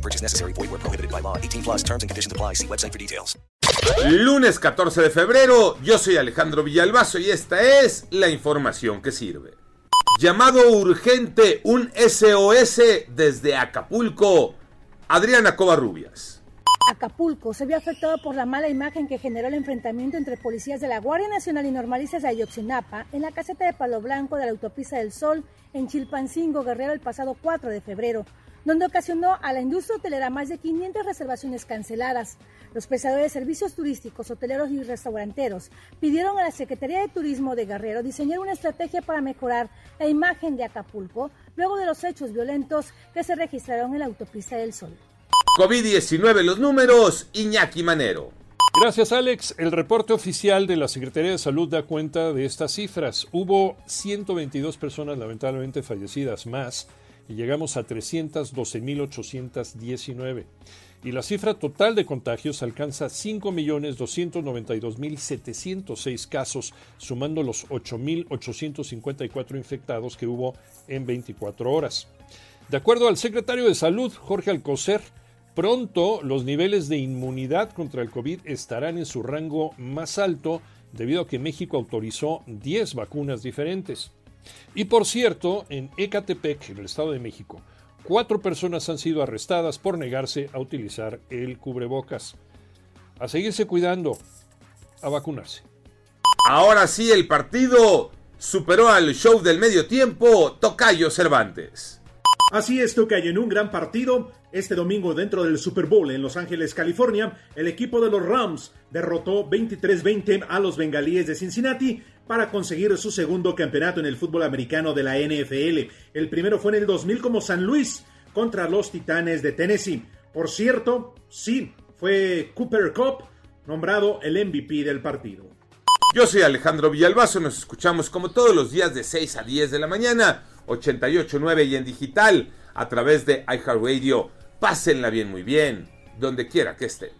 No purchase necessary. Void where prohibited by law. 18 plus terms and conditions apply. See website for details. Lunes 14 de febrero, yo soy Alejandro Villalbazo y esta es la información que sirve. Llamado urgente, un SOS desde Acapulco. Adriana Covarrubias. Acapulco se vio afectado por la mala imagen que generó el enfrentamiento entre policías de la Guardia Nacional y normalistas de Ayotzinapa en la caseta de Palo Blanco de la Autopista del Sol en Chilpancingo, Guerrero, el pasado 4 de febrero, donde ocasionó a la industria hotelera más de 500 reservaciones canceladas. Los prestadores de servicios turísticos, hoteleros y restauranteros pidieron a la Secretaría de Turismo de Guerrero diseñar una estrategia para mejorar la imagen de Acapulco luego de los hechos violentos que se registraron en la Autopista del Sol. COVID-19 los números, Iñaki Manero. Gracias, Alex. El reporte oficial de la Secretaría de Salud da cuenta de estas cifras. Hubo 122 personas lamentablemente fallecidas más y llegamos a 312.819. Y la cifra total de contagios alcanza 5.292.706 casos, sumando los 8.854 infectados que hubo en 24 horas. De acuerdo al secretario de Salud, Jorge Alcocer, pronto los niveles de inmunidad contra el COVID estarán en su rango más alto debido a que México autorizó 10 vacunas diferentes. Y por cierto, en Ecatepec, en el Estado de México, cuatro personas han sido arrestadas por negarse a utilizar el cubrebocas. A seguirse cuidando, a vacunarse. Ahora sí, el partido superó al show del medio tiempo Tocayo Cervantes. Así es, Tocayo, en un gran partido. Este domingo dentro del Super Bowl en Los Ángeles, California, el equipo de los Rams derrotó 23-20 a los Bengalíes de Cincinnati para conseguir su segundo campeonato en el fútbol americano de la NFL. El primero fue en el 2000 como San Luis contra los Titanes de Tennessee. Por cierto, sí, fue Cooper Cup nombrado el MVP del partido. Yo soy Alejandro Villalbazo, nos escuchamos como todos los días de 6 a 10 de la mañana, 88.9 y en digital a través de iHeartRadio. Pásenla bien, muy bien, donde quiera que estén.